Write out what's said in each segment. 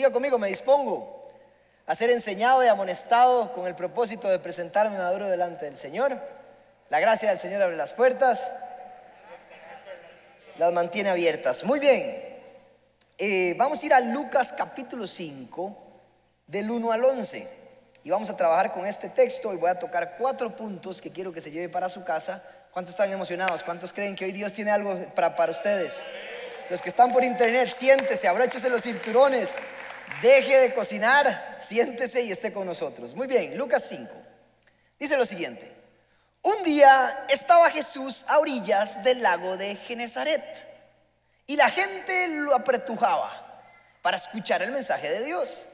Diga conmigo, me dispongo a ser enseñado y amonestado con el propósito de presentarme maduro delante del Señor. La gracia del Señor abre las puertas, las mantiene abiertas. Muy bien, eh, vamos a ir a Lucas capítulo 5, del 1 al 11. Y vamos a trabajar con este texto y voy a tocar cuatro puntos que quiero que se lleve para su casa. ¿Cuántos están emocionados? ¿Cuántos creen que hoy Dios tiene algo para, para ustedes? Los que están por internet, siéntese, abróchese los cinturones, deje de cocinar, siéntese y esté con nosotros. Muy bien, Lucas 5. Dice lo siguiente. Un día estaba Jesús a orillas del lago de Genezaret y la gente lo apretujaba para escuchar el mensaje de Dios.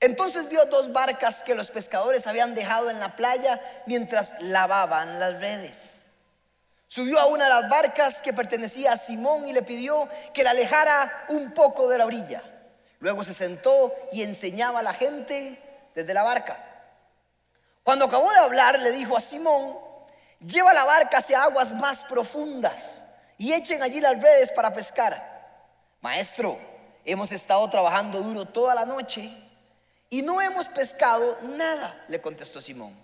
Entonces vio dos barcas que los pescadores habían dejado en la playa mientras lavaban las redes. Subió a una de las barcas que pertenecía a Simón y le pidió que la alejara un poco de la orilla. Luego se sentó y enseñaba a la gente desde la barca. Cuando acabó de hablar, le dijo a Simón, lleva la barca hacia aguas más profundas y echen allí las redes para pescar. Maestro, hemos estado trabajando duro toda la noche y no hemos pescado nada, le contestó Simón.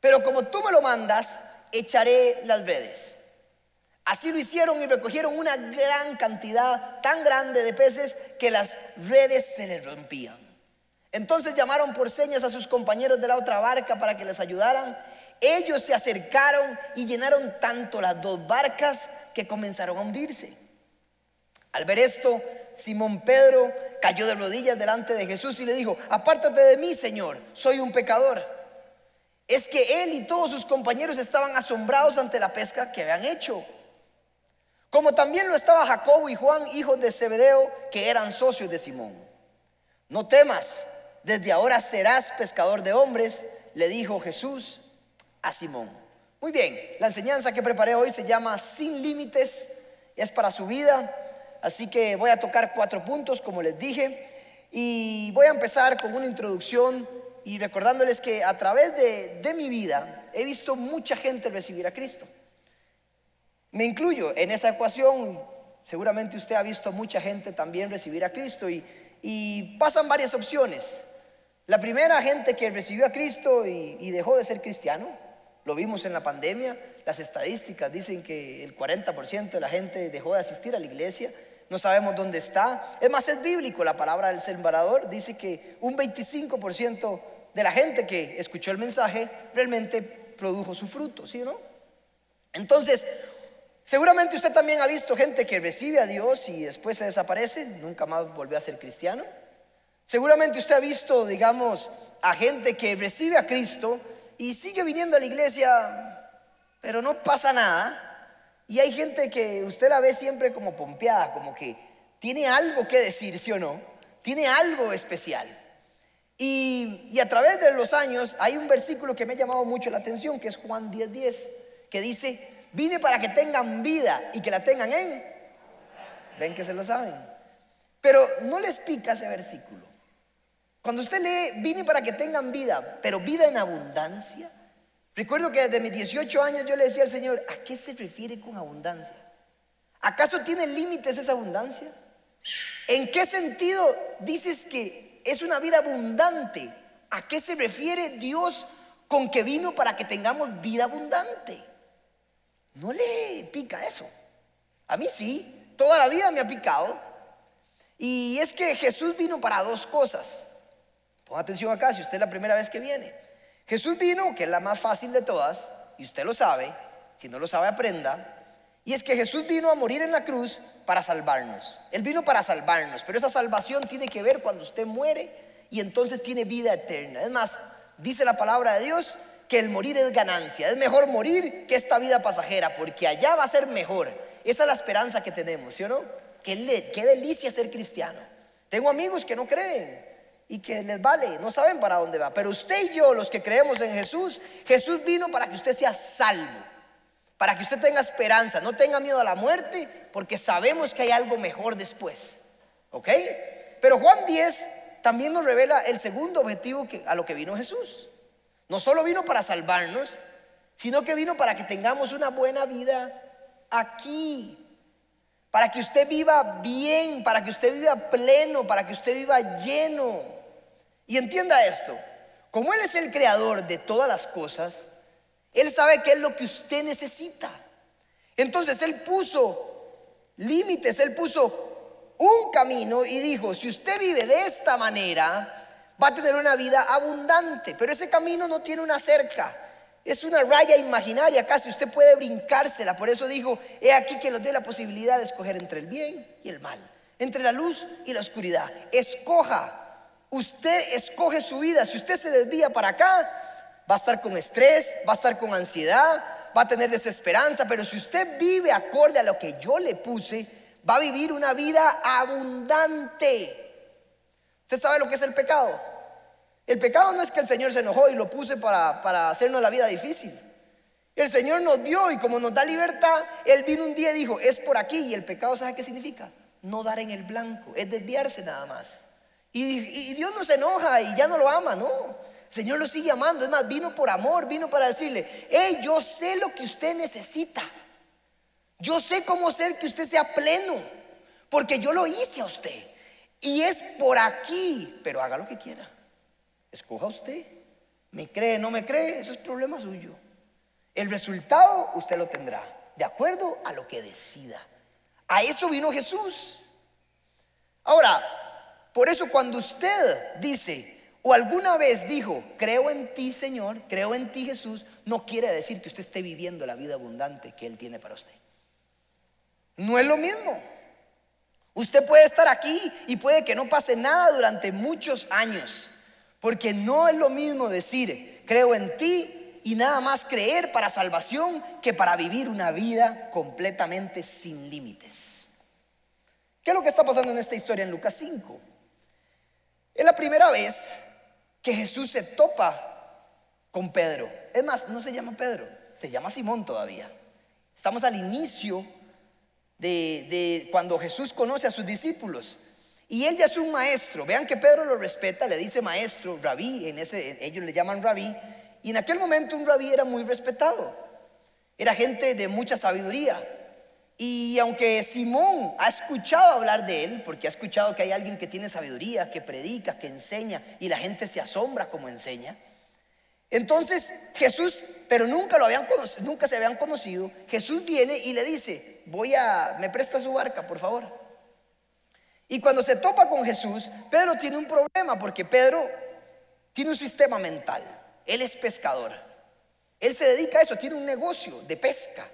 Pero como tú me lo mandas, echaré las redes. Así lo hicieron y recogieron una gran cantidad, tan grande de peces, que las redes se les rompían. Entonces llamaron por señas a sus compañeros de la otra barca para que les ayudaran. Ellos se acercaron y llenaron tanto las dos barcas que comenzaron a hundirse. Al ver esto, Simón Pedro cayó de rodillas delante de Jesús y le dijo, apártate de mí, Señor, soy un pecador. Es que él y todos sus compañeros estaban asombrados ante la pesca que habían hecho. Como también lo estaba Jacobo y Juan, hijos de Zebedeo, que eran socios de Simón. No temas, desde ahora serás pescador de hombres, le dijo Jesús a Simón. Muy bien, la enseñanza que preparé hoy se llama Sin Límites, es para su vida, así que voy a tocar cuatro puntos, como les dije, y voy a empezar con una introducción y recordándoles que a través de, de mi vida he visto mucha gente recibir a Cristo. Me incluyo en esa ecuación. Seguramente usted ha visto a mucha gente también recibir a Cristo y, pasan varias opciones. La primera gente que recibió a Cristo y, y dejó de ser cristiano, lo vimos en la pandemia, las estadísticas dicen que el 40% de la gente dejó de asistir a la iglesia, no sabemos dónde está. Es más, es bíblico la palabra del sembrador, dice que un 25% de la gente que escuchó el mensaje realmente produjo su fruto, ¿sí o no? Entonces, Seguramente usted también ha visto gente que recibe a Dios y después se desaparece, nunca más volvió a ser cristiano. Seguramente usted ha visto, digamos, a gente que recibe a Cristo y sigue viniendo a la iglesia, pero no pasa nada. Y hay gente que usted la ve siempre como pompeada, como que tiene algo que decir, ¿sí o no? Tiene algo especial. Y, a través de los años hay un versículo que me ha llamado mucho la atención, que es Juan 10:10, 10, que dice, Vine para que tengan vida y que la tengan en. Ven que se lo saben. Pero no les pica ese versículo. Cuando usted lee, vine para que tengan vida, pero vida en abundancia. Recuerdo que desde mis 18 años yo le decía al Señor, ¿a qué se refiere con abundancia? ¿Acaso tiene límites esa abundancia? ¿En qué sentido dices que es una vida abundante? ¿A qué se refiere Dios con que vino para que tengamos vida abundante? No le pica eso. A mí sí, toda la vida me ha picado. Y es que Jesús vino para dos cosas. Ponga atención acá, si usted es la primera vez que viene. Jesús vino, que es la más fácil de todas, y usted lo sabe, si no lo sabe aprenda, y es que Jesús vino a morir en la cruz para salvarnos. Él vino para salvarnos, pero esa salvación tiene que ver cuando usted muere y entonces tiene vida eterna. Es más, dice la palabra de Dios que el morir es ganancia. Es mejor morir que esta vida pasajera, porque allá va a ser mejor. Esa es la esperanza que tenemos, ¿sí o no? Qué, delicia ser cristiano. Tengo amigos que no creen y que les vale, no saben para dónde va. Pero usted y yo, los que creemos en Jesús, Jesús vino para que usted sea salvo, para que usted tenga esperanza, no tenga miedo a la muerte, porque sabemos que hay algo mejor después. ¿Ok? Pero Juan 10 también nos revela el segundo objetivo a lo que vino Jesús. No solo vino para salvarnos, sino que vino para que tengamos una buena vida aquí. para que usted viva bien, para que usted viva pleno, para que usted viva lleno. Y entienda esto, como Él es el creador de todas las cosas, Él sabe qué es lo que usted necesita. Entonces Él puso límites, Él puso un camino y dijo, si usted vive de esta manera, va a tener una vida abundante, pero ese camino no tiene una cerca. Es una raya imaginaria casi, usted puede brincársela. Por eso dijo, he aquí que nos dé la posibilidad de escoger entre el bien y el mal, entre la luz y la oscuridad. Escoja, usted escoge su vida. Si usted se desvía para acá, va a estar con estrés, va a estar con ansiedad, va a tener desesperanza. Pero si usted vive acorde a lo que yo le puse, va a vivir una vida abundante. ¿Usted sabe lo que es el pecado? El pecado no es que el Señor se enojó y lo puse para, para hacernos la vida difícil. El Señor nos vio y como nos da libertad, Él vino un día y dijo, es por aquí. Y el pecado, ¿sabe qué significa? No dar en el blanco, es desviarse nada más. Y, Dios no se enoja y ya no lo ama, no. El Señor lo sigue amando. Es más, vino por amor, vino para decirle, hey, yo sé lo que usted necesita. Yo sé cómo hacer que usted sea pleno, porque yo lo hice a usted. Y es por aquí, pero haga lo que quiera. Escoja usted. ¿Me cree, no me cree? Eso es problema suyo. El resultado usted lo tendrá, de acuerdo a lo que decida. A eso vino Jesús. Ahora, por eso cuando usted dice o alguna vez dijo, creo en ti Señor, creo en ti Jesús, no quiere decir que usted esté viviendo la vida abundante que Él tiene para usted. No es lo mismo. Usted puede estar aquí y puede que no pase nada durante muchos años. Porque no es lo mismo decir, creo en ti y nada más creer para salvación que para vivir una vida completamente sin límites. ¿Qué es lo que está pasando en esta historia en Lucas 5? Es la primera vez que Jesús se topa con Pedro. Es más, no se llama Pedro, se llama Simón todavía. Estamos al inicio de, cuando Jesús conoce a sus discípulos. Y él ya es un maestro. Vean que Pedro lo respeta, le dice maestro, rabí, en ese, ellos le llaman rabí. Y en aquel momento un rabí era muy respetado. Era gente de mucha sabiduría. Y aunque Simón ha escuchado hablar de él, porque ha escuchado que hay alguien que tiene sabiduría, que predica, que enseña, y la gente se asombra como enseña. Entonces Jesús, pero nunca lo habían nunca se habían conocido. Jesús viene y le dice, voy a, me presta su barca, por favor. Y cuando se topa con Jesús, Pedro tiene un problema porque Pedro tiene un sistema mental. Él es pescador. Él se dedica a eso, tiene un negocio de pesca.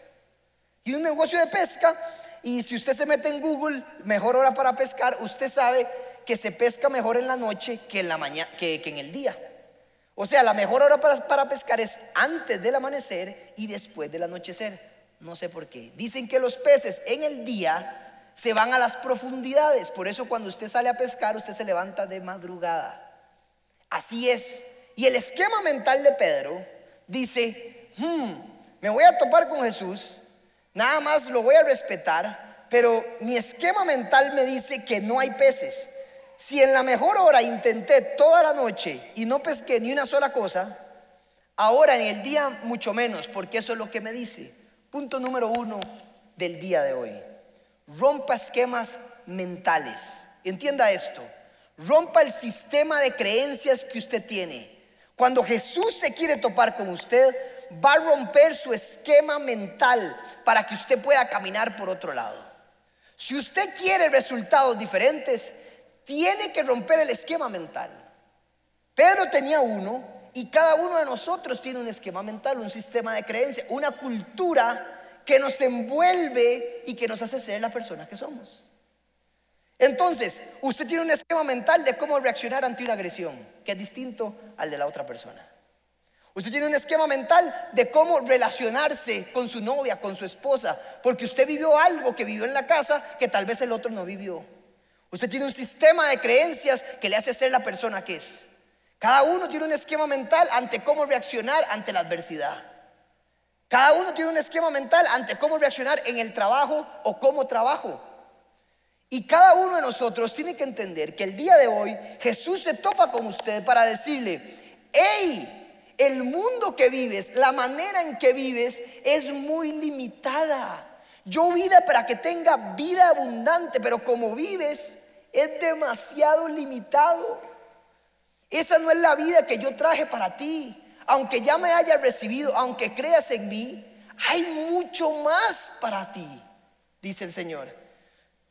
Tiene un negocio de pesca y si usted se mete en Google, mejor hora para pescar, usted sabe que se pesca mejor en la noche que en, la mañana, que, en el día. O sea, la mejor hora para, para pescar es antes del amanecer y después del anochecer. No sé por qué. Dicen que los peces en el día se van a las profundidades. Por eso cuando usted sale a pescar, usted se levanta de madrugada. Así es. Y el esquema mental de Pedro dice, hmm, me voy a topar con Jesús, nada más lo voy a respetar, pero mi esquema mental me dice que no hay peces. Si en la mejor hora intenté toda la noche y no pesqué ni una sola cosa, ahora en el día mucho menos, porque eso es lo que me dice. Punto número uno del día de hoy. Rompa esquemas mentales. Entienda esto. Rompa el sistema de creencias que usted tiene. Cuando Jesús se quiere topar con usted, va a romper su esquema mental para que usted pueda caminar por otro lado. Si usted quiere resultados diferentes, tiene que romper el esquema mental. Pedro tenía uno y cada uno de nosotros tiene un esquema mental, un sistema de creencia, una cultura que nos envuelve y que nos hace ser la persona que somos. Entonces, usted tiene un esquema mental de cómo reaccionar ante una agresión, que es distinto al de la otra persona. Usted tiene un esquema mental de cómo relacionarse con su novia, con su esposa, porque usted vivió algo que vivió en la casa que tal vez el otro no vivió. Usted tiene un sistema de creencias que le hace ser la persona que es. Cada uno tiene un esquema mental ante cómo reaccionar ante la adversidad. Cada uno tiene un esquema mental ante cómo reaccionar en el trabajo o cómo trabajo. Y cada uno de nosotros tiene que entender que el día de hoy Jesús se topa con usted para decirle, hey, el mundo que vives, la manera en que vives es muy limitada. Yo vine para que tenga vida abundante, pero como vives es demasiado limitado. Esa no es la vida que yo traje para ti. Aunque ya me hayas recibido, aunque creas en mí, hay mucho más para ti, dice el Señor.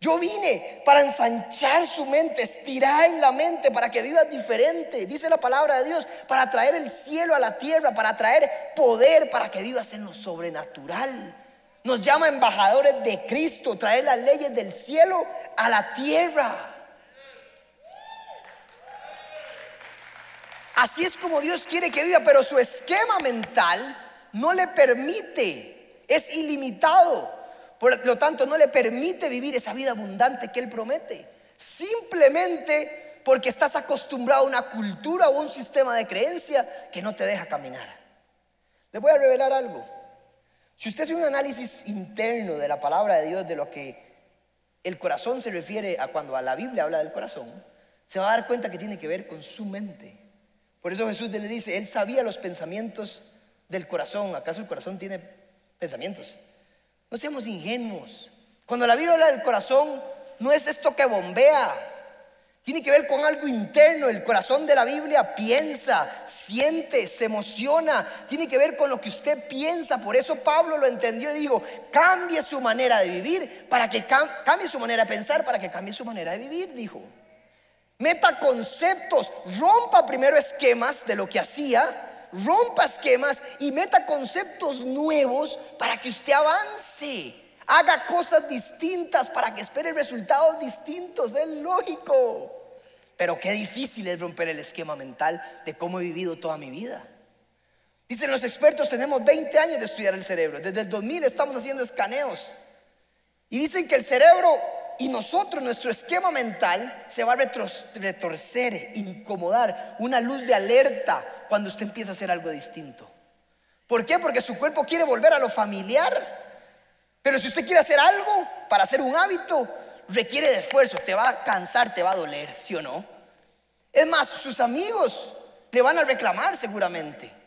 Yo vine para ensanchar su mente, estirar la mente para que vivas diferente. Dice la palabra de Dios, para traer el cielo a la tierra, para traer poder, para que vivas en lo sobrenatural. Nos llama embajadores de Cristo, traer las leyes del cielo a la tierra. Así es como Dios quiere que viva, pero su esquema mental no le permite, es ilimitado. Por lo tanto, no le permite vivir esa vida abundante que Él promete. Simplemente porque estás acostumbrado a una cultura o un sistema de creencia que no te deja caminar. Les voy a revelar algo. Si usted hace un análisis interno de la palabra de Dios, de lo que el corazón se refiere a cuando a la Biblia habla del corazón, se va a dar cuenta que tiene que ver con su mente. Por eso Jesús le dice, Él sabía los pensamientos del corazón. ¿Acaso el corazón tiene pensamientos? No seamos ingenuos. Cuando la Biblia habla del corazón, no es esto que bombea. Tiene que ver con algo interno. El corazón de la Biblia piensa, siente, se emociona. Tiene que ver con lo que usted piensa. Por eso Pablo lo entendió y dijo, cambie su manera de vivir para que cambie su manera de pensar, para que cambie su manera de vivir, dijo. Meta conceptos, rompa primero esquemas de lo que hacía rompa esquemas y meta conceptos nuevos para que usted avance. Haga cosas distintas para que espere resultados distintos. Es lógico. Pero qué difícil es romper el esquema mental de cómo he vivido toda mi vida. Dicen los expertos, tenemos 20 años de estudiar el cerebro. Desde el 2000 estamos haciendo escaneos. Y dicen que el cerebro y nosotros, nuestro esquema mental se va a retorcer, incomodar, una luz de alerta cuando usted empieza a hacer algo distinto. ¿Por qué? Porque su cuerpo quiere volver a lo familiar. Pero si usted quiere hacer algo para hacer un hábito, requiere de esfuerzo, te va a cansar, te va a doler, ¿sí o no? Es más, sus amigos le van a reclamar seguramente.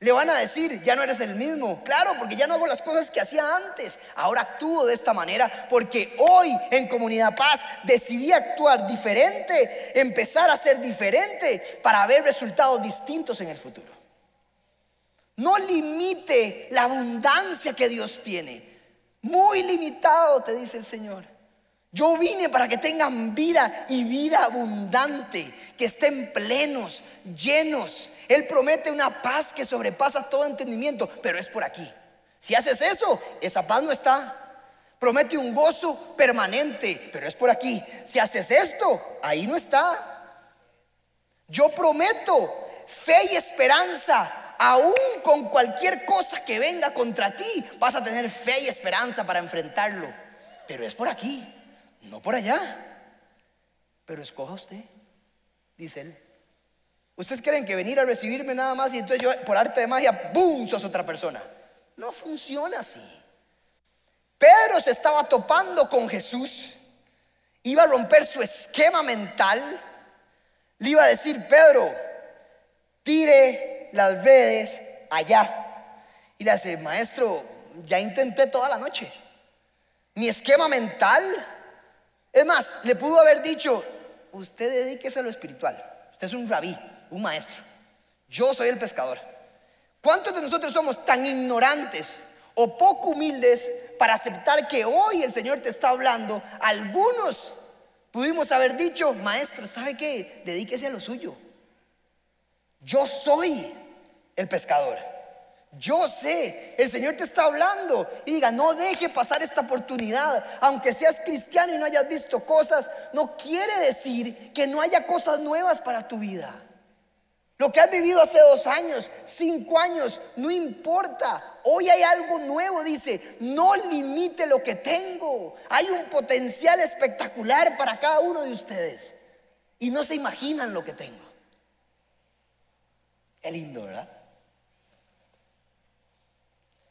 Le van a decir, ya no eres el mismo. Claro, porque ya no hago las cosas que hacía antes. Ahora actúo de esta manera porque hoy en Comunidad Paz decidí actuar diferente, empezar a ser diferente para ver resultados distintos en el futuro. No limite la abundancia que Dios tiene. Muy limitado, te dice el Señor. Yo vine para que tengan vida y vida abundante, que estén plenos, llenos. Él promete una paz que sobrepasa todo entendimiento, pero es por aquí. Si haces eso, esa paz no está. Promete un gozo permanente, pero es por aquí. Si haces esto, ahí no está. Yo prometo fe y esperanza, aún con cualquier cosa que venga contra ti, vas a tener fe y esperanza para enfrentarlo. Pero es por aquí no por allá. Pero escoja usted, dice él. Ustedes creen que venir a recibirme nada más y entonces yo por arte de magia, ¡boom!, sos otra persona. No funciona así. Pedro se estaba topando con Jesús, iba a romper su esquema mental, le iba a decir, Pedro, tire las redes allá. Y le dice, maestro, ya intenté toda la noche. Mi esquema mental es más, le pudo haber dicho, usted dedíquese a lo espiritual. Usted es un rabí, un maestro. Yo soy el pescador. ¿Cuántos de nosotros somos tan ignorantes o poco humildes para aceptar que hoy el Señor te está hablando? Algunos pudimos haber dicho, maestro, ¿sabe qué? Dedíquese a lo suyo. Yo soy el pescador. Yo sé, el Señor te está hablando y diga, no deje pasar esta oportunidad. Aunque seas cristiano y no hayas visto cosas, no quiere decir que no haya cosas nuevas para tu vida. Lo que has vivido hace dos años, cinco años, no importa. Hoy hay algo nuevo, dice, no limite lo que tengo. Hay un potencial espectacular para cada uno de ustedes. Y no se imaginan lo que tengo. Es lindo, ¿verdad?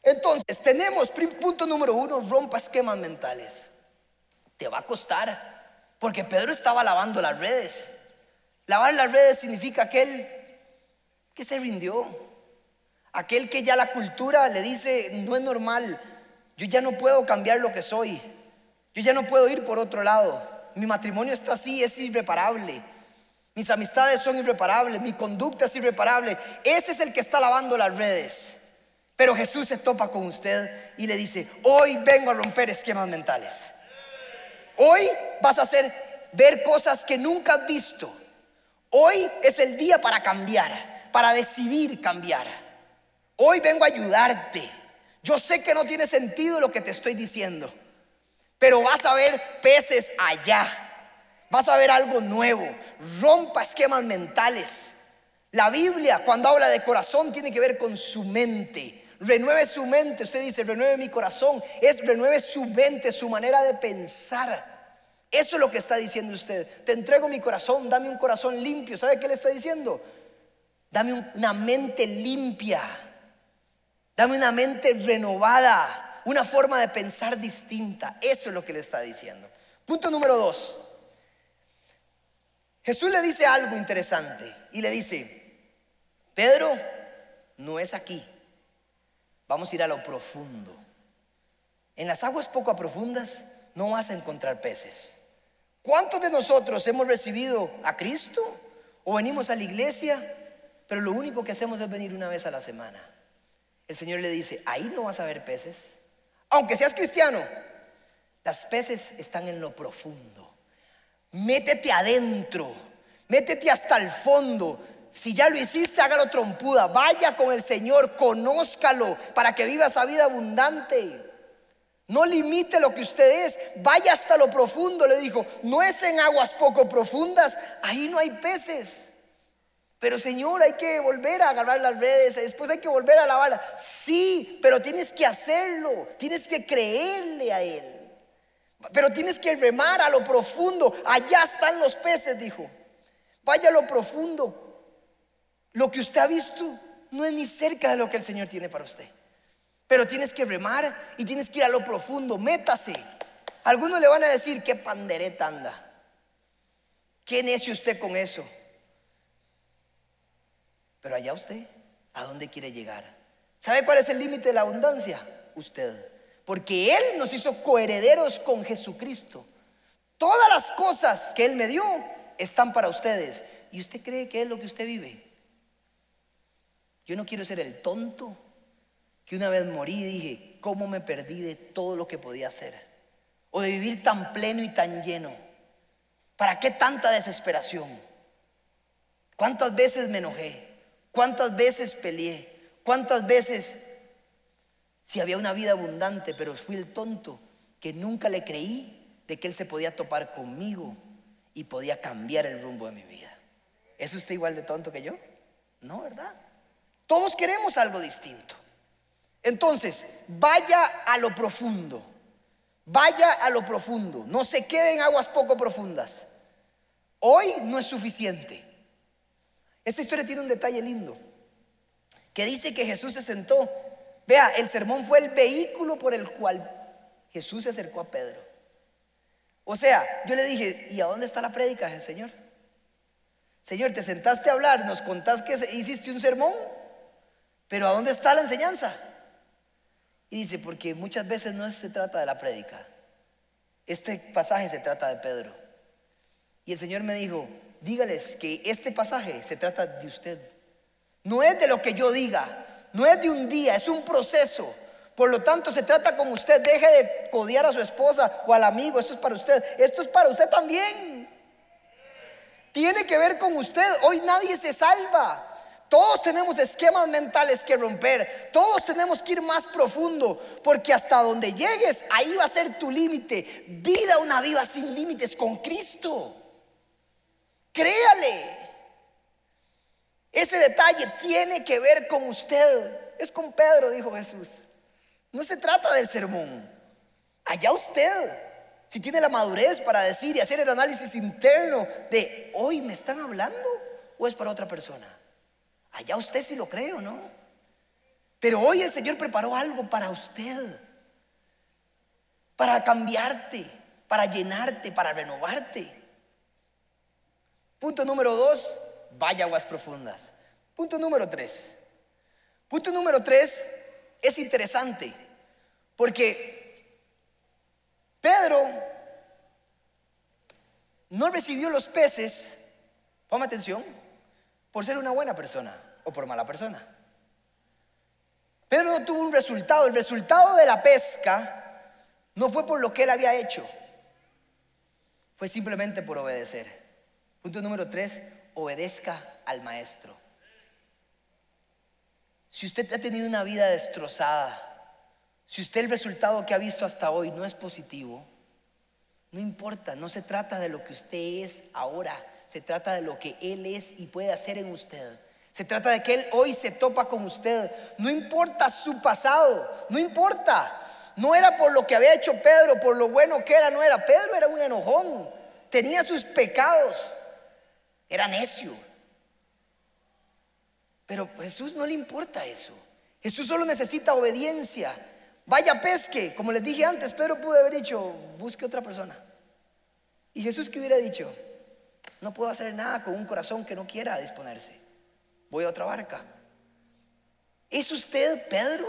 Entonces, tenemos, punto número uno, rompa esquemas mentales. Te va a costar, porque Pedro estaba lavando las redes. Lavar las redes significa aquel que se rindió, aquel que ya la cultura le dice, no es normal, Yo ya no puedo cambiar lo que soy. Yo ya no puedo ir por otro lado. Mi matrimonio está así, es irreparable. Mis amistades son irreparables, mi conducta es irreparable. Ese es el que está lavando las redes. Pero Jesús se topa con usted y le dice, hoy vengo a romper esquemas mentales. Hoy vas a hacer ver cosas que nunca has visto. Hoy es el día para cambiar, para decidir cambiar. Hoy vengo a ayudarte. Yo sé que no tiene sentido lo que te estoy diciendo, pero vas a ver peces allá. Vas a ver algo nuevo. Rompa esquemas mentales. La Biblia, cuando habla de corazón, tiene que ver con su mente. Renueve su mente. Usted dice, renueve mi corazón. Es renueve su mente, su manera de pensar. Eso es lo que está diciendo usted. Te entrego mi corazón, dame un corazón limpio. ¿Sabe qué le está diciendo? Dame una mente limpia. Dame una mente renovada, una forma de pensar distinta. Eso es lo que le está diciendo. Punto número dos. Jesús le dice algo interesante y le dice, Pedro, no es aquí, vamos a ir a lo profundo. En las aguas poco profundas no vas a encontrar peces. ¿Cuántos de nosotros hemos recibido a Cristo o venimos a la iglesia, pero lo único que hacemos es venir una vez a la semana? El Señor le dice, ahí no vas a ver peces. Aunque seas cristiano, las peces están en lo profundo. Métete adentro, métete hasta el fondo. Si ya lo hiciste, hágalo trompuda. Vaya con el Señor, conózcalo para que viva esa vida abundante. No limite lo que usted es, vaya hasta lo profundo, le dijo. No es en aguas poco profundas, ahí no hay peces. Pero Señor, hay que volver a agarrar las redes, después hay que volver a lavarla. Sí, pero tienes que hacerlo, tienes que creerle a Él. Pero tienes que remar a lo profundo. Allá están los peces, dijo. Vaya a lo profundo. Lo que usted ha visto no es ni cerca de lo que el Señor tiene para usted. Pero tienes que remar y tienes que ir a lo profundo. Métase. Algunos le van a decir, qué pandereta anda. ¿Qué necio usted con eso? Pero allá usted, ¿a dónde quiere llegar? ¿Sabe cuál es el límite de la abundancia? Usted porque Él nos hizo coherederos con Jesucristo. Todas las cosas que Él me dio están para ustedes. ¿Y usted cree que es lo que usted vive? Yo no quiero ser el tonto que una vez morí y dije, ¿cómo me perdí de todo lo que podía hacer? O de vivir tan pleno y tan lleno. ¿Para qué tanta desesperación? ¿Cuántas veces me enojé? ¿Cuántas veces peleé? ¿Cuántas veces si había una vida abundante, pero fui el tonto que nunca le creí de que Él se podía topar conmigo y podía cambiar el rumbo de mi vida. ¿Es usted igual de tonto que yo? No, ¿verdad? Todos queremos algo distinto. Entonces, vaya a lo profundo. Vaya a lo profundo. No se quede en aguas poco profundas. Hoy no es suficiente. Esta historia tiene un detalle lindo. Que dice que Jesús se sentó Vea, el sermón fue el vehículo por el cual Jesús se acercó a Pedro. O sea, yo le dije, ¿y a dónde está la prédica, Señor? Señor, te sentaste a hablar, nos contás que hiciste un sermón, pero ¿a dónde está la enseñanza? Y dice, porque muchas veces no se trata de la prédica. Este pasaje se trata de Pedro. Y el Señor me dijo, dígales que este pasaje se trata de usted. No es de lo que yo diga, no es de un día, es un proceso. Por lo tanto, se trata con usted. Deje de codiar a su esposa o al amigo. Esto es para usted. Esto es para usted también. Tiene que ver con usted. Hoy nadie se salva. Todos tenemos esquemas mentales que romper. Todos tenemos que ir más profundo. Porque hasta donde llegues, ahí va a ser tu límite. Vida una vida sin límites con Cristo. Créale. Ese detalle tiene que ver con usted. Es con Pedro, dijo Jesús. No se trata del sermón. Allá usted, si tiene la madurez para decir y hacer el análisis interno de hoy me están hablando o es para otra persona. Allá usted si lo cree o no. Pero hoy el Señor preparó algo para usted. Para cambiarte, para llenarte, para renovarte. Punto número dos, vaya aguas profundas. Punto número tres. Punto número tres es interesante, Porque Pedro no recibió los peces, ponme atención, por ser una buena persona o por mala persona. Pedro no tuvo un resultado. El resultado de la pesca no fue por lo que él había hecho. Fue simplemente por obedecer. Punto número tres, obedezca al maestro. Si usted ha tenido una vida destrozada, si usted el resultado que ha visto hasta hoy no es positivo, no importa, no se trata de lo que usted es ahora, se trata de lo que Él es y puede hacer en usted. Se trata de que Él hoy se topa con usted. No importa su pasado, no importa. No era por lo que había hecho Pedro, por lo bueno que era, no era. Pedro era un enojón, tenía sus pecados, era necio. Pero Jesús no le importa eso. Jesús solo necesita obediencia. Vaya pesque, como les dije antes, Pedro pudo haber dicho, busque otra persona. Y Jesús que hubiera dicho, no puedo hacer nada con un corazón que no quiera disponerse. Voy a otra barca. ¿Es usted Pedro?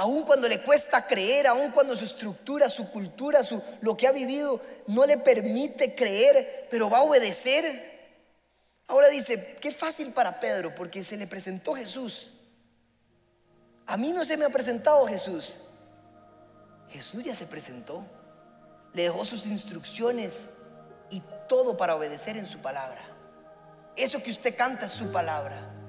Aun cuando le cuesta creer, aun cuando su estructura, su cultura, su, lo que ha vivido no le permite creer, pero va a obedecer. Ahora dice, qué fácil para Pedro, porque se le presentó Jesús. A mí no se me ha presentado Jesús. Jesús ya se presentó. Le dejó sus instrucciones y todo para obedecer en su palabra. Eso que usted canta es su palabra.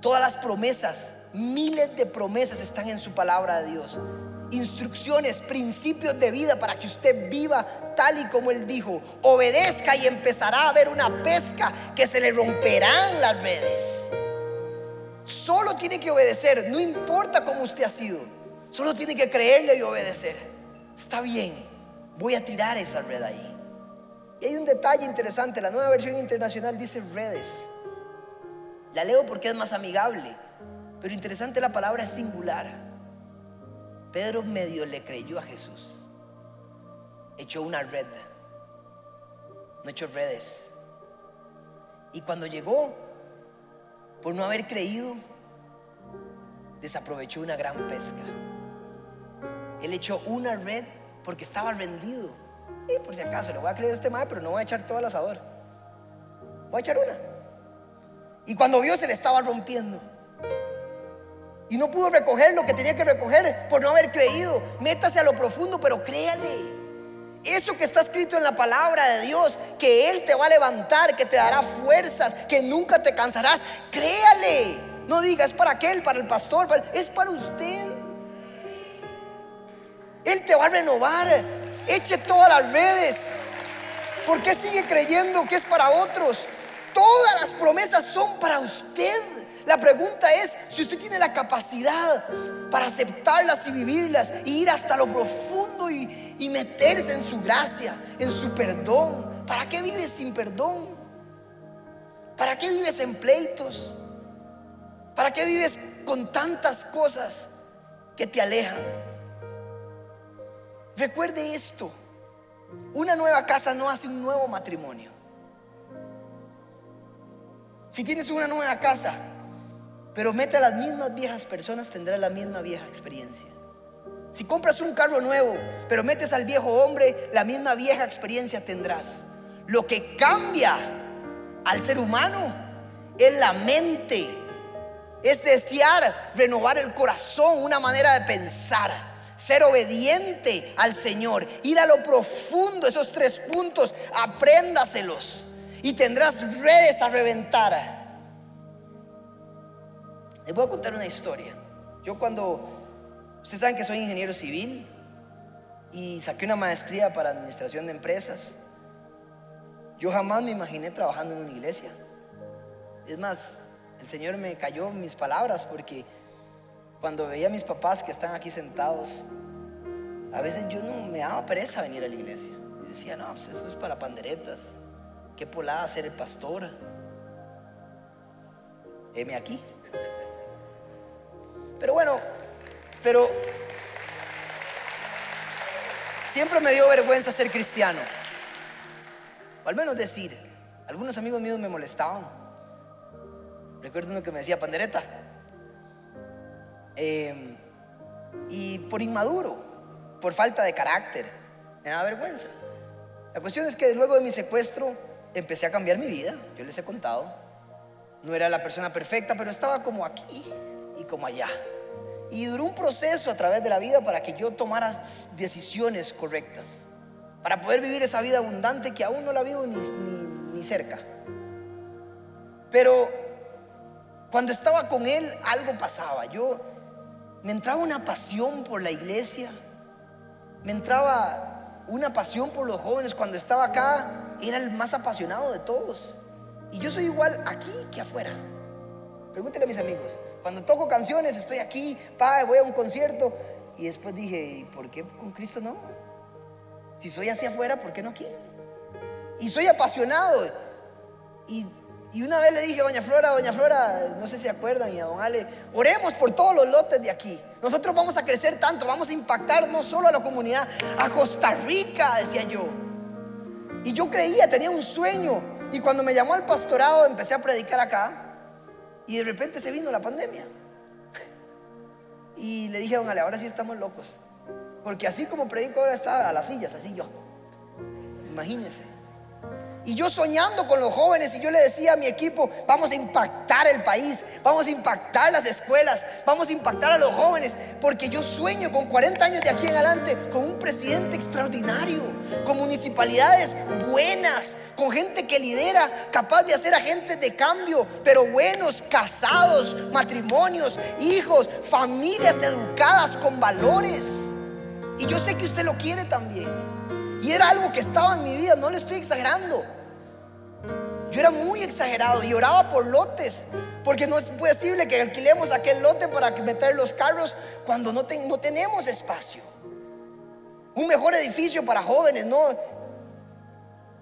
Todas las promesas, miles de promesas están en su palabra de Dios. Instrucciones, principios de vida para que usted viva tal y como Él dijo. Obedezca y empezará a haber una pesca que se le romperán las redes. Solo tiene que obedecer, no importa cómo usted ha sido. Solo tiene que creerle y obedecer. Está bien, voy a tirar esa red ahí. Y hay un detalle interesante, la nueva versión internacional dice redes. La leo porque es más amigable, pero interesante la palabra es singular. Pedro medio le creyó a Jesús. Echó una red, no echó redes. Y cuando llegó por no haber creído, desaprovechó una gran pesca. Él echó una red porque estaba rendido. Y por si acaso, le voy a creer a este mal, pero no voy a echar todo el asador. Voy a echar una. Y cuando vio se le estaba rompiendo. Y no pudo recoger lo que tenía que recoger por no haber creído. Métase a lo profundo, pero créale. Eso que está escrito en la palabra de Dios, que Él te va a levantar, que te dará fuerzas, que nunca te cansarás, créale. No diga, es para aquel, para el pastor, es para usted. Él te va a renovar. Eche todas las redes. ¿Por qué sigue creyendo que es para otros? Todas las promesas son para usted. La pregunta es si usted tiene la capacidad para aceptarlas y vivirlas, e ir hasta lo profundo y, y meterse en su gracia, en su perdón. ¿Para qué vives sin perdón? ¿Para qué vives en pleitos? ¿Para qué vives con tantas cosas que te alejan? Recuerde esto, una nueva casa no hace un nuevo matrimonio. Si tienes una nueva casa, pero mete a las mismas viejas personas, tendrás la misma vieja experiencia. Si compras un carro nuevo, pero metes al viejo hombre, la misma vieja experiencia tendrás. Lo que cambia al ser humano es la mente, es desear renovar el corazón, una manera de pensar, ser obediente al Señor, ir a lo profundo, esos tres puntos, apréndaselos y tendrás redes a reventar. Les voy a contar una historia. Yo cuando, ustedes saben que soy ingeniero civil y saqué una maestría para administración de empresas, yo jamás me imaginé trabajando en una iglesia. Es más, el Señor me cayó mis palabras porque cuando veía a mis papás que están aquí sentados, a veces yo no me daba pereza venir a la iglesia. Y decía, no, pues eso es para panderetas. Qué polada ser el pastor. Heme aquí. Pero bueno, pero siempre me dio vergüenza ser cristiano. O al menos decir, algunos amigos míos me molestaban. Recuerdo uno que me decía, pandereta, eh, y por inmaduro, por falta de carácter. Me da vergüenza. La cuestión es que luego de mi secuestro empecé a cambiar mi vida, yo les he contado. No era la persona perfecta, pero estaba como aquí y como allá. Y duró un proceso a través de la vida para que yo tomara decisiones correctas, para poder vivir esa vida abundante que aún no la vivo ni, ni cerca. Pero cuando estaba con él algo pasaba. Yo me entraba una pasión por la iglesia, me entraba una pasión por los jóvenes. Cuando estaba acá era el más apasionado de todos. Y yo soy igual aquí que afuera. Pregúntele a mis amigos. Cuando toco canciones, estoy aquí, pa, voy a un concierto. Y después dije, ¿y por qué con Cristo no? Si soy hacia afuera, ¿por qué no aquí? Y soy apasionado. Y y una vez le dije a Doña Flora, Doña Flora, no sé si acuerdan, y a Don Ale, oremos por todos los lotes de aquí. Nosotros vamos a crecer tanto, vamos a impactar no solo a la comunidad, a Costa Rica, decía yo. Y yo creía, tenía un sueño. Y cuando me llamó al pastorado, empecé a predicar acá. Y de repente se vino la pandemia. Y le dije a ahora sí estamos locos. Porque así como predico ahora estaba a las sillas, así yo. Imagínense. Y yo soñando con los jóvenes y yo le decía a mi equipo, vamos a impactar el país, vamos a impactar las escuelas, vamos a impactar a los jóvenes, porque yo sueño con 40 años de aquí en adelante con un presidente extraordinario, con municipalidades buenas, con gente que lidera, capaz de hacer agentes de cambio, pero buenos, casados, matrimonios, hijos, familias educadas con valores. Y yo sé que usted lo quiere también. Y era algo que estaba en mi vida, no le estoy exagerando. Yo era muy exagerado y oraba por lotes, porque no es posible que alquilemos aquel lote para meter los carros cuando no, tenemos espacio. Un mejor edificio para jóvenes, ¿no?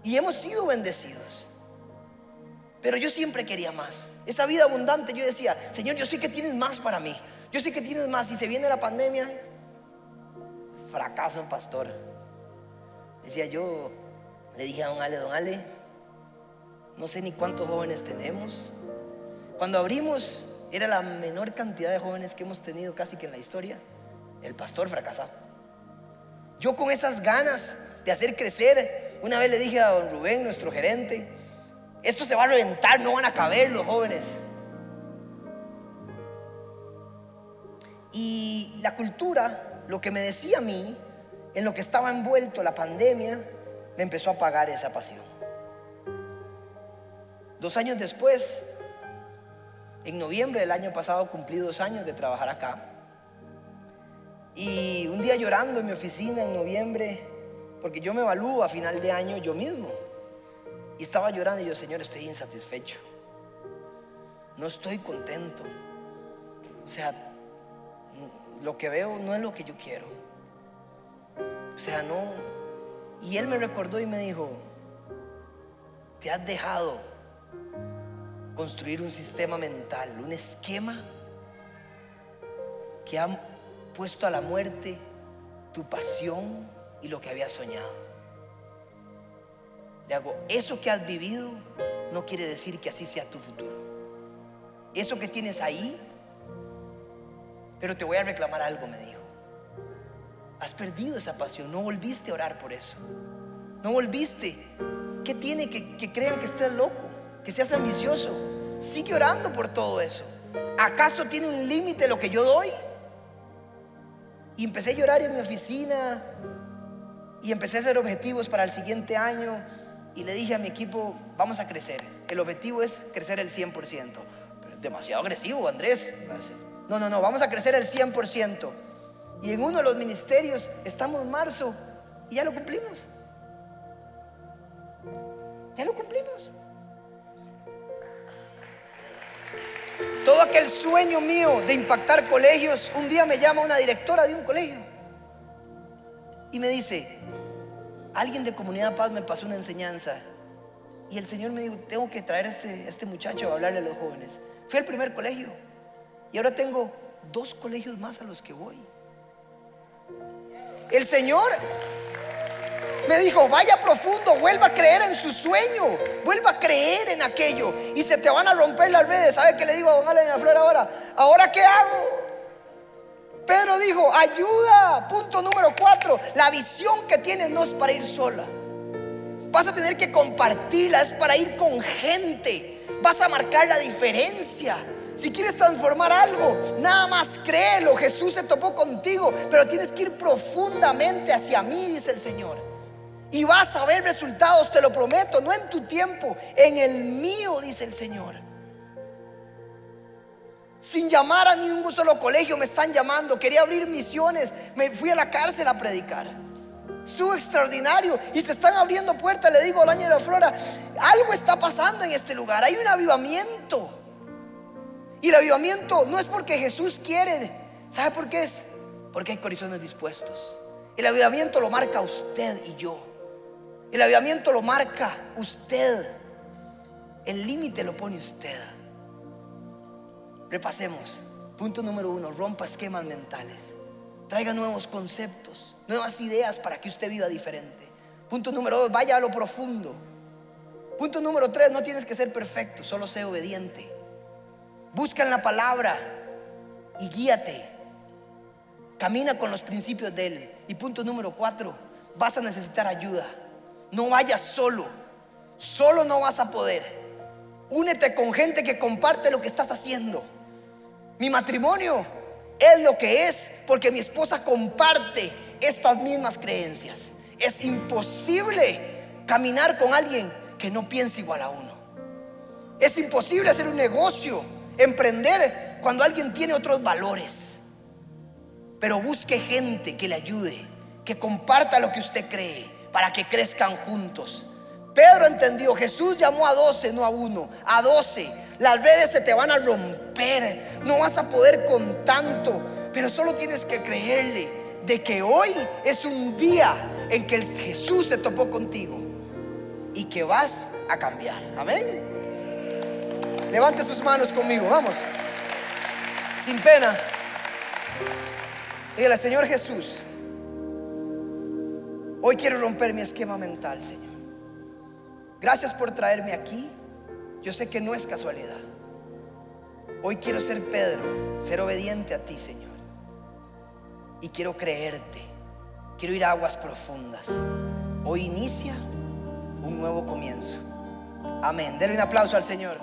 Y hemos sido bendecidos. Pero yo siempre quería más. Esa vida abundante, yo decía, Señor, yo sé que tienes más para mí. Yo sé que tienes más. Y se viene la pandemia, fracaso, pastor. Decía yo, le dije a don Ale, don Ale, no sé ni cuántos jóvenes tenemos. Cuando abrimos, era la menor cantidad de jóvenes que hemos tenido casi que en la historia. El pastor fracasado. Yo con esas ganas de hacer crecer, una vez le dije a don Rubén, nuestro gerente, esto se va a reventar, no van a caber los jóvenes. Y la cultura, lo que me decía a mí, en lo que estaba envuelto la pandemia, me empezó a apagar esa pasión. Dos años después, en noviembre del año pasado, cumplí dos años de trabajar acá. Y un día llorando en mi oficina en noviembre, porque yo me evalúo a final de año yo mismo. Y estaba llorando y yo, Señor, estoy insatisfecho. No estoy contento. O sea, lo que veo no es lo que yo quiero. O sea, no. Y Él me recordó y me dijo, te has dejado construir un sistema mental, un esquema que ha puesto a la muerte tu pasión y lo que habías soñado. Le hago, eso que has vivido no quiere decir que así sea tu futuro. Eso que tienes ahí, pero te voy a reclamar algo, me dijo. Has perdido esa pasión, no volviste a orar por eso. No volviste. ¿Qué tiene que, que crean que estés loco? Que seas ambicioso. Sigue orando por todo eso. ¿Acaso tiene un límite lo que yo doy? Y empecé a llorar en mi oficina y empecé a hacer objetivos para el siguiente año y le dije a mi equipo, vamos a crecer. El objetivo es crecer el 100%. Pero demasiado agresivo, Andrés. No, no, no, vamos a crecer el 100%. Y en uno de los ministerios estamos en marzo y ya lo cumplimos. Ya lo cumplimos. Todo aquel sueño mío de impactar colegios, un día me llama una directora de un colegio y me dice, alguien de Comunidad Paz me pasó una enseñanza y el Señor me dijo, tengo que traer a este, este muchacho a hablarle a los jóvenes. Fui al primer colegio y ahora tengo dos colegios más a los que voy. El Señor me dijo, vaya profundo, vuelva a creer en su sueño, vuelva a creer en aquello. Y se te van a romper las redes. ¿Sabe qué le digo a don Alan Flor ahora? ¿Ahora qué hago? Pedro dijo, ayuda. Punto número cuatro, la visión que tienes no es para ir sola. Vas a tener que compartirla, es para ir con gente. Vas a marcar la diferencia. Si quieres transformar algo, nada más créelo. Jesús se topó contigo, pero tienes que ir profundamente hacia mí, dice el Señor. Y vas a ver resultados, te lo prometo, no en tu tiempo, en el mío, dice el Señor. Sin llamar a ningún solo colegio me están llamando. Quería abrir misiones, me fui a la cárcel a predicar. Estuvo extraordinario y se están abriendo puertas. Le digo al año de la flora, algo está pasando en este lugar. Hay un avivamiento. Y el avivamiento no es porque Jesús quiere. ¿Sabe por qué es? Porque hay corazones dispuestos. El avivamiento lo marca usted y yo. El avivamiento lo marca usted. El límite lo pone usted. Repasemos. Punto número uno, rompa esquemas mentales. Traiga nuevos conceptos, nuevas ideas para que usted viva diferente. Punto número dos, vaya a lo profundo. Punto número tres, no tienes que ser perfecto, solo sé obediente. Busca en la palabra y guíate. Camina con los principios de Él. Y punto número cuatro, vas a necesitar ayuda. No vayas solo. Solo no vas a poder. Únete con gente que comparte lo que estás haciendo. Mi matrimonio es lo que es porque mi esposa comparte estas mismas creencias. Es imposible caminar con alguien que no piense igual a uno. Es imposible hacer un negocio, emprender cuando alguien tiene otros valores. Pero busque gente que le ayude, que comparta lo que usted cree, para que crezcan juntos. Pedro entendió, Jesús llamó a doce, no a uno, a doce. Las redes se te van a romper, no vas a poder con tanto, pero solo tienes que creerle de que hoy es un día en que Jesús se topó contigo y que vas a cambiar. Amén. Levante sus manos conmigo, vamos. Sin pena. Dígale, Señor Jesús, hoy quiero romper mi esquema mental, Señor. Gracias por traerme aquí. Yo sé que no es casualidad. Hoy quiero ser Pedro, ser obediente a ti, Señor. Y quiero creerte. Quiero ir a aguas profundas. Hoy inicia un nuevo comienzo. Amén. Denle un aplauso al Señor.